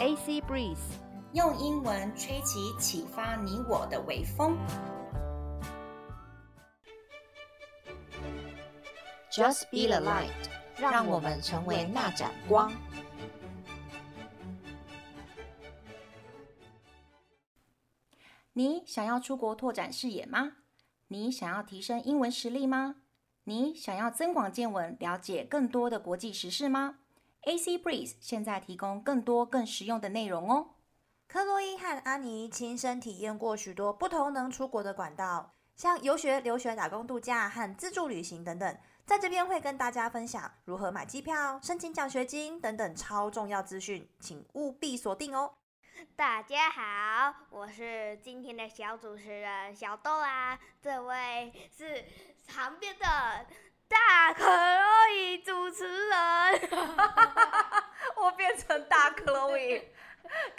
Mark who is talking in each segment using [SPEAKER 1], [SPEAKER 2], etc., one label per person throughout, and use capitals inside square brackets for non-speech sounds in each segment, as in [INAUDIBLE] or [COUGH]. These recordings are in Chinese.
[SPEAKER 1] AC Breeze，
[SPEAKER 2] 用英文吹起启发你我的微风。
[SPEAKER 3] Just be the light，让我们成为那盏光。
[SPEAKER 1] 你想要出国拓展视野吗？你想要提升英文实力吗？你想要增广见闻，了解更多的国际时事吗？AC Breeze 现在提供更多更实用的内容哦。
[SPEAKER 4] 克洛伊和安妮亲身体验过许多不同能出国的管道，像游学、留学、打工度假和自助旅行等等。在这边会跟大家分享如何买机票、申请奖学金等等超重要资讯，请务必锁定哦。
[SPEAKER 5] 大家好，我是今天的小主持人小豆啦。这位是旁边的大克洛伊主持人，[LAUGHS]
[SPEAKER 1] 我变成大克洛伊。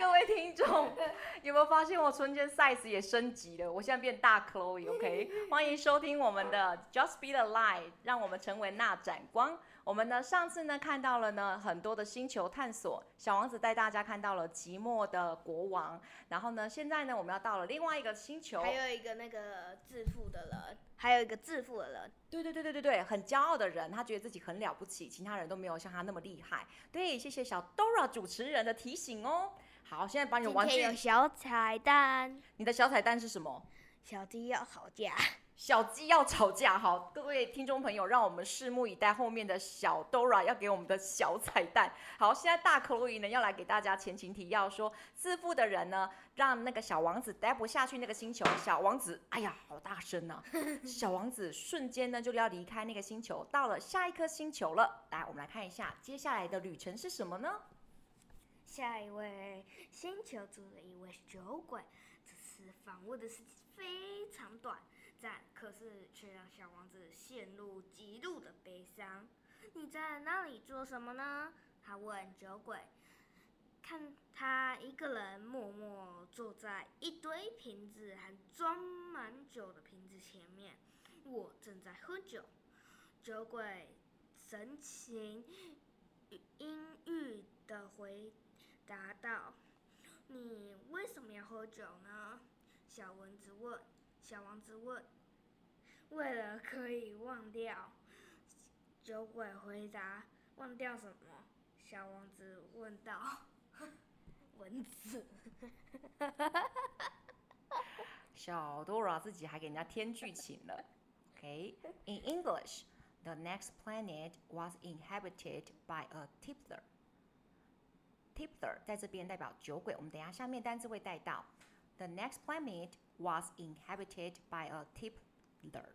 [SPEAKER 1] 各位听众，[LAUGHS] 有没有发现我瞬间 size 也升级了？我现在变大克洛伊，OK？[LAUGHS] 欢迎收听我们的 Just Be the Light，让我们成为那盏光。我们呢，上次呢看到了呢很多的星球探索，小王子带大家看到了寂寞的国王，然后呢，现在呢我们要到了另外一个星球，
[SPEAKER 5] 还有一个那个致富的人，还有一个致富的人，
[SPEAKER 1] 对对对对对对，很骄傲的人，他觉得自己很了不起，其他人都没有像他那么厉害。对，谢谢小 Dora 主持人的提醒哦。好，现在把你的玩具，
[SPEAKER 5] 有小彩蛋，
[SPEAKER 1] 你的小彩蛋是什么？
[SPEAKER 5] 小鸡要吵架。
[SPEAKER 1] 小鸡要吵架，好，各位听众朋友，让我们拭目以待后面的小 Dora 要给我们的小彩蛋。好，现在大克洛伊呢要来给大家前情提要说，说自负的人呢，让那个小王子待不下去那个星球，小王子，哎呀，好大声呐、啊！[LAUGHS] 小王子瞬间呢就要离开那个星球，到了下一颗星球了。来，我们来看一下接下来的旅程是什么呢？
[SPEAKER 5] 下一位星球住了一位酒鬼，这次访问的时间非常短。暂，可是却让小王子陷入极度的悲伤。你在那里做什么呢？他问酒鬼。看他一个人默默坐在一堆瓶子还装满酒的瓶子前面。我正在喝酒。酒鬼神情阴郁的回答道：“你为什么要喝酒呢？”小蚊子问。小王子问：“为了可以忘掉。”酒鬼回答：“忘掉什么？”小王子问道：“蚊子。”
[SPEAKER 1] 小 Dora 自己还给人家添剧情了。OK，in English, the next planet was inhabited by a tippler. Tippler 在这边代表酒鬼，我们等一下下面单字会带到。The next planet was inhabited by a tippler.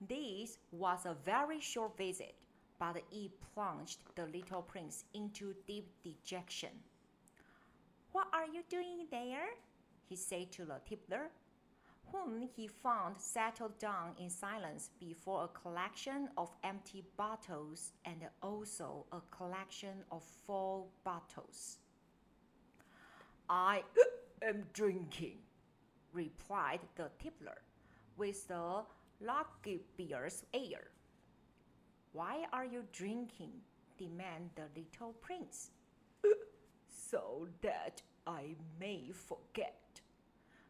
[SPEAKER 1] This was a very short visit, but it plunged the little prince into deep dejection. What are you doing there? he said to the tippler, whom he found settled down in silence before a collection of empty bottles and also a collection of full bottles. I am drinking, replied the tippler with a lugubrious air. Why are you drinking? demanded the little prince. so that I may forget,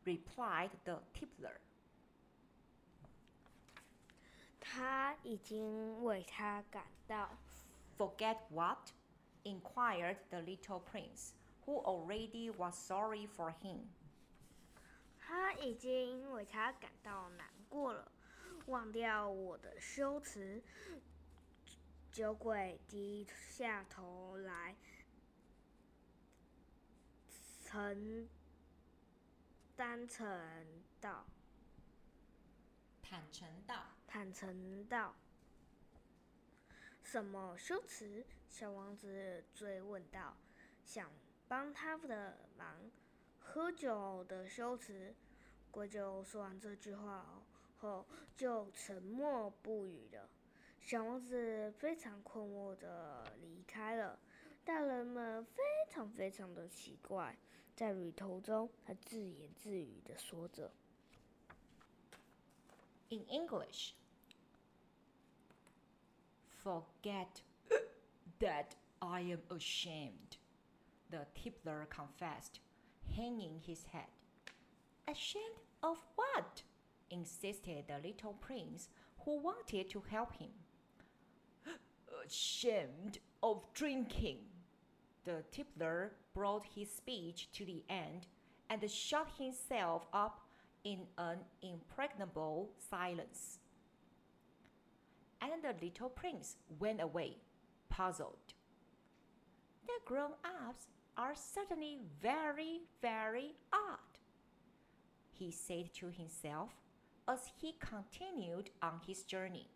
[SPEAKER 1] replied the tippler.
[SPEAKER 5] 他已经为他感到。
[SPEAKER 1] Forget what? inquired the little prince who already was sorry for him.
[SPEAKER 5] 他已经为他感到难过了，忘掉我的修辞。酒鬼低下头来，承 担诚道：“
[SPEAKER 3] 坦诚道，
[SPEAKER 5] 坦诚道，什么修辞？”小王子追问道。想帮他的忙，喝酒的修辞。鬼就说完这句话后，就沉默不语了。小王子非常困惑的离开了。大人们非常非常的奇怪，在旅途中，他自言自语的说着：“
[SPEAKER 1] In English, forget that I am ashamed.” the tippler confessed, hanging his head. Ashamed of what? insisted the little prince, who wanted to help him. [GASPS] Ashamed of drinking. The tippler brought his speech to the end and shut himself up in an impregnable silence. And the little prince went away, puzzled. The grown ups are certainly very, very odd, he said to himself as he continued on his journey.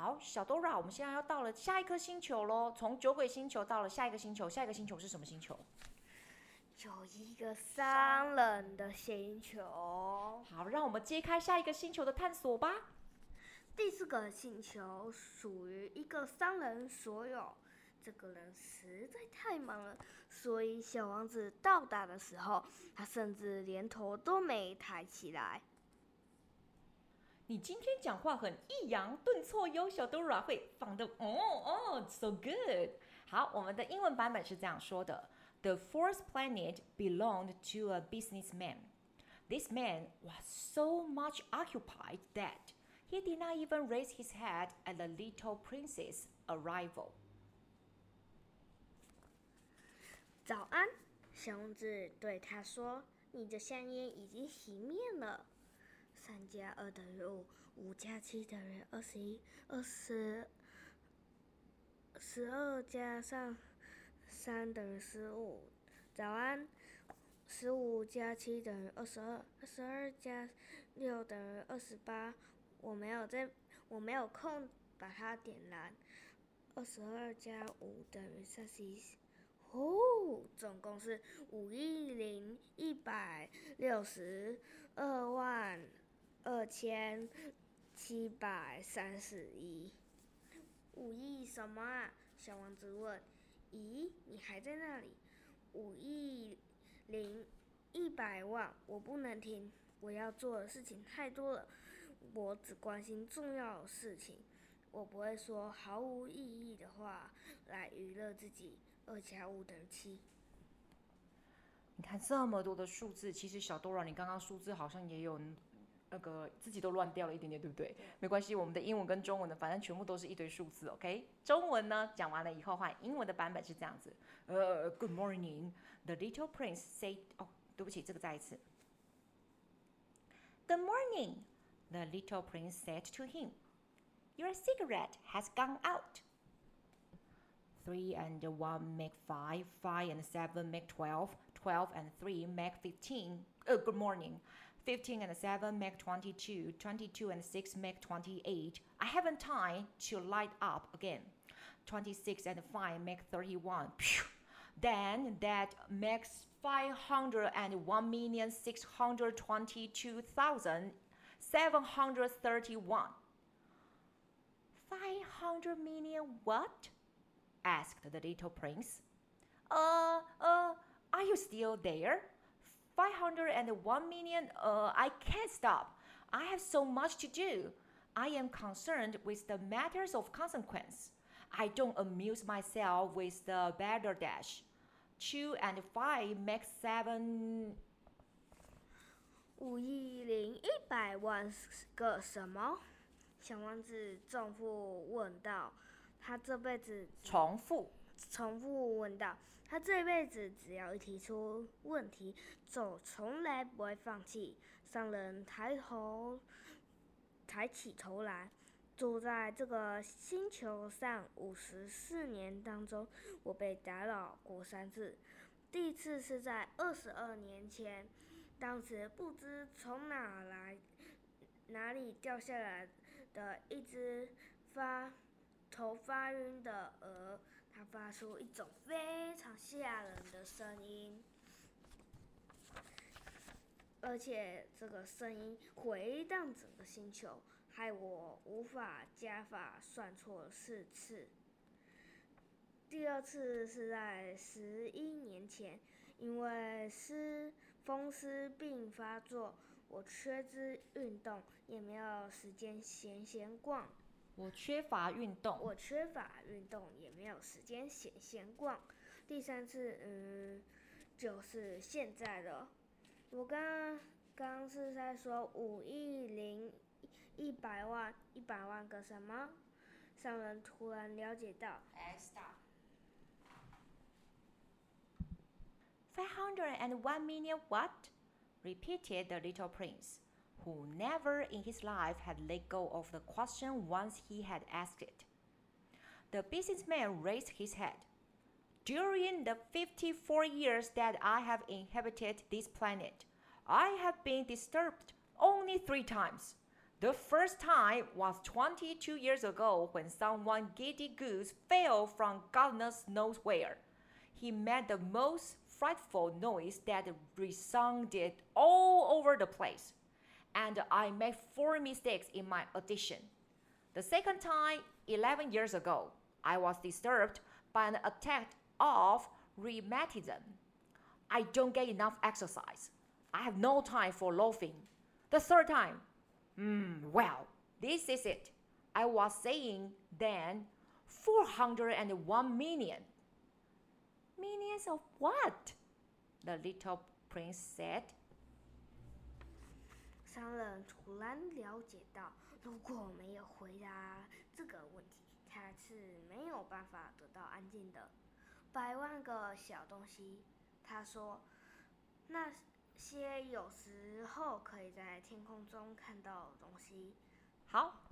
[SPEAKER 1] 好，小 Dora，我们现在要到了下一颗星球喽。从酒鬼星球到了下一个星球，下一个星球是什么星球？
[SPEAKER 5] 有一个商人的星球。
[SPEAKER 1] 好，让我们揭开下一个星球的探索吧。
[SPEAKER 5] 第四个星球属于一个商人所有。这个人实在太忙了，所以小王子到达的时候，他甚至连头都没抬起来。
[SPEAKER 1] 你今天讲话很抑扬顿挫哟，小 Dora 会放的哦哦，so good。好，我们的英文版本是这样说的：The fourth planet belonged to a businessman. This man was so much occupied that he did not even raise his head at the little prince's arrival.
[SPEAKER 5] 早安，小王子对他说：“你的香烟已经熄灭了。 三加二等于五，五加七等于二十一，二十，十二加上三等于十五。早安，十五加七等于二十二，二十二加六等于二十八。我没有在，我没有空把它点燃。二十二加五等于三十一。哦，总共是五亿零一百六十二万。”二千七百三十一，五亿什么啊？小王子问。咦，你还在那里？五亿零一百万，我不能停，我要做的事情太多了。我只关心重要的事情，我不会说毫无意义的话来娱乐自己。二加五等于七。
[SPEAKER 1] 你看这么多的数字，其实小 Dora，你刚刚数字好像也有。那个自己都乱掉了一点点，对不对？没关系，我们的英文跟中文的，反正全部都是一堆数字，OK？中文呢，讲完了以后，换英文的版本是这样子。呃、，Good morning，the little prince said。哦，对不起，这个再一次。Good morning，the little prince said to him。Your cigarette has gone out。Three and one make five, five and seven make twelve, twelve and three make fifteen。呃，Good morning。15 and 7 make 22, 22 and 6 make 28. I haven't time to light up again. 26 and 5 make 31. Phew. Then that makes 501,622,731. 500 million what? asked the little prince. Uh, uh, are you still there? 501 million, uh, I can't stop. I have so much to do. I am concerned with the matters of consequence. I don't amuse myself with the balderdash. Two and five make seven.
[SPEAKER 5] 五亿零一百万个什么？小王子重复问道。他这辈子
[SPEAKER 1] 重复
[SPEAKER 5] 重复问道。 他这辈子只要一提出问题，就从来不会放弃。商人抬头，抬起头来，住在这个星球上五十四年当中，我被打扰过三次。第一次是在二十二年前，当时不知从哪来，哪里掉下来的一只发头发晕的鹅。发出一种非常吓人的声音，而且这个声音回荡整个星球，害我无法加法算错四次。第二次是在十一年前，因为湿风湿病发作，我缺肢运动，也没有时间闲闲逛。
[SPEAKER 1] 我缺乏运动，
[SPEAKER 5] 我缺乏运动，也没有时间闲闲逛。第三次，嗯，就是现在了。我刚刚是在说五亿零一百万一百万个什么？商人突然了解到。
[SPEAKER 1] Five hundred and one million what? Repeated the little prince, who never in his life had let go of the question once he had asked it. The businessman raised his head. During the 54 years that I have inhabited this planet, I have been disturbed only three times. The first time was 22 years ago when someone giddy goose fell from God knows where. He made the most frightful noise that resounded all over the place, and I made four mistakes in my addition. The second time, 11 years ago, I was disturbed by an attack of rheumatism. I don't get enough exercise. I have no time for loafing. The third time, hmm, well, this is it. I was saying then 401 million. Millions of what? The little prince said.
[SPEAKER 5] 商人突然了解到，如果没有回答这个问题，他是没有办法得到安静的。百万个小东西，他说，那些有时候可以在天空中看到的东西。
[SPEAKER 1] 好，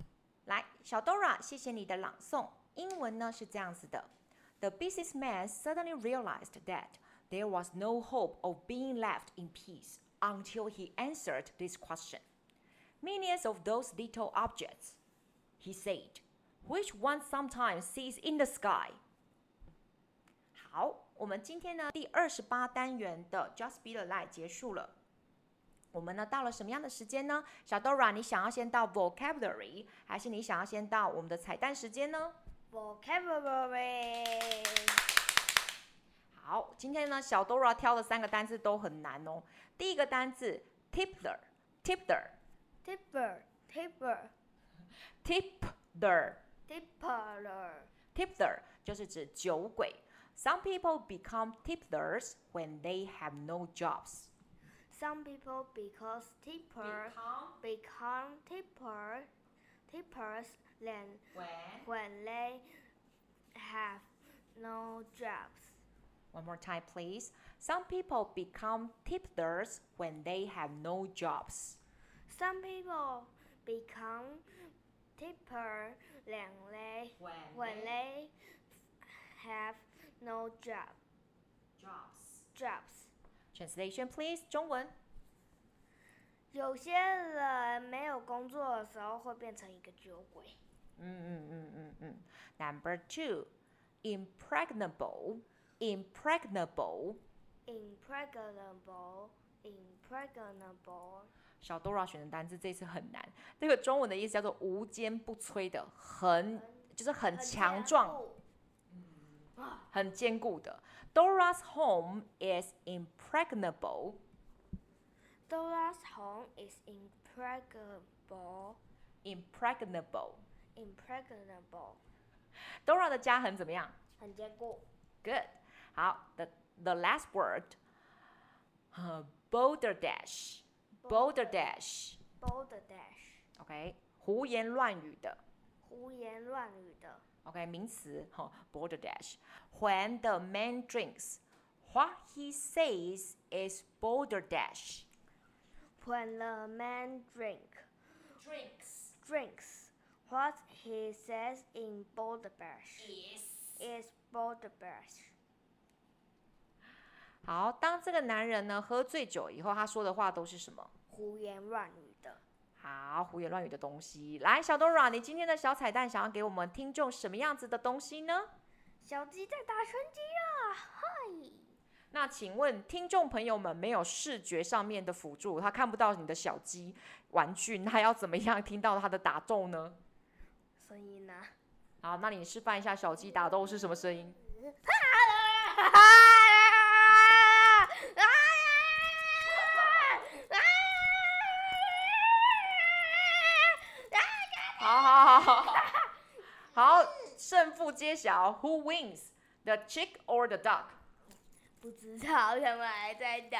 [SPEAKER 1] 来，小 Dora，谢谢你的朗诵。英文呢是这样子的。The businessman suddenly realized that there was no hope of being left in peace until he answered this question. Millions of those little objects, he said, which one sometimes sees in the sky. 好，我们今天呢第二十八单元的 Just Be the Light 结束了。我们呢到了什么样的时间呢？小 Dora，你想要先到 Vocabulary，还是你想要先到我们的彩蛋时间呢
[SPEAKER 5] ？Vocabulary。
[SPEAKER 1] 好，今天呢，小 Dora 挑的三个单字都很难哦。第一个单字 tipler，tipler，tipler，tipler，tipler，tipler，tipler 就是指酒鬼。Some people become tipplers when they have no jobs.
[SPEAKER 5] Some people because tipper become tipper tippers then
[SPEAKER 1] when
[SPEAKER 5] when they have no jobs.
[SPEAKER 1] One more time, please. Some people become tipplers when they have no jobs.
[SPEAKER 5] Some people become tipper when they
[SPEAKER 1] When
[SPEAKER 5] when
[SPEAKER 1] they-
[SPEAKER 5] they have no job
[SPEAKER 1] Jobs.
[SPEAKER 5] jobs.
[SPEAKER 1] Translation, please. 中文。
[SPEAKER 5] 有些人没有工作的时候会变成一个酒鬼。
[SPEAKER 1] 嗯嗯嗯嗯嗯。Number two, impregnable. Impregnable.
[SPEAKER 5] impregnable impregnable
[SPEAKER 1] 小 Dora 选的单字这次很难，这个中文的意思叫做无坚不摧的，很就是很强壮、很坚固的。Dora's home is impregnable.
[SPEAKER 5] Dora's home is impregnable
[SPEAKER 1] Impregnable.
[SPEAKER 5] impregnable
[SPEAKER 1] Dora 的家很怎么样
[SPEAKER 5] 很坚固。
[SPEAKER 1] ？Good. 好，the the last word. 呃 boulder dash. Boulder dash.
[SPEAKER 5] boulder dash
[SPEAKER 1] OK，胡言乱语的。
[SPEAKER 5] 胡言乱语的。
[SPEAKER 1] OK，名词哈，boulder dash。When the man drinks, what he says is boulder dash.
[SPEAKER 5] When the man drink
[SPEAKER 1] Drinks
[SPEAKER 5] drinks what he says in boulder dash
[SPEAKER 1] is.
[SPEAKER 5] is boulder dash
[SPEAKER 1] 好，当这个男人呢喝醉酒以后，他说的话都是什么？
[SPEAKER 5] 胡言乱语的。
[SPEAKER 1] 好，胡言乱语的东西。来，小 Dora，你今天的小彩蛋想要给我们听众什么样子的东西呢？
[SPEAKER 5] 小鸡在打拳击啊，嗨！
[SPEAKER 1] 那请问听众朋友们没有视觉上面的辅助，他看不到你的小鸡玩具，那要怎么样听到他的打斗呢？
[SPEAKER 5] 声音呢？
[SPEAKER 1] 好，那你示范一下小鸡打斗是什么声音？[LAUGHS] [LAUGHS] 好胜负揭晓，Who wins, the chick or the duck？
[SPEAKER 5] 不知道他们还在打。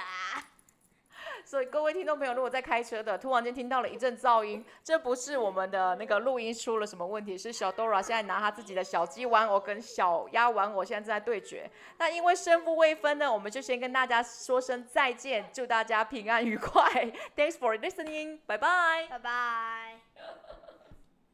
[SPEAKER 1] 所以各位听众朋友，如果在开车的，突然间听到了一阵噪音，这不是我们的那个录音出了什么问题，是小 Dora 现在拿他自己的小鸡玩偶跟小鸭玩偶，现在正在对决。那因为胜负未分呢，我们就先跟大家说声再见，祝大家平安愉快。Thanks for listening，拜拜，
[SPEAKER 5] 拜拜。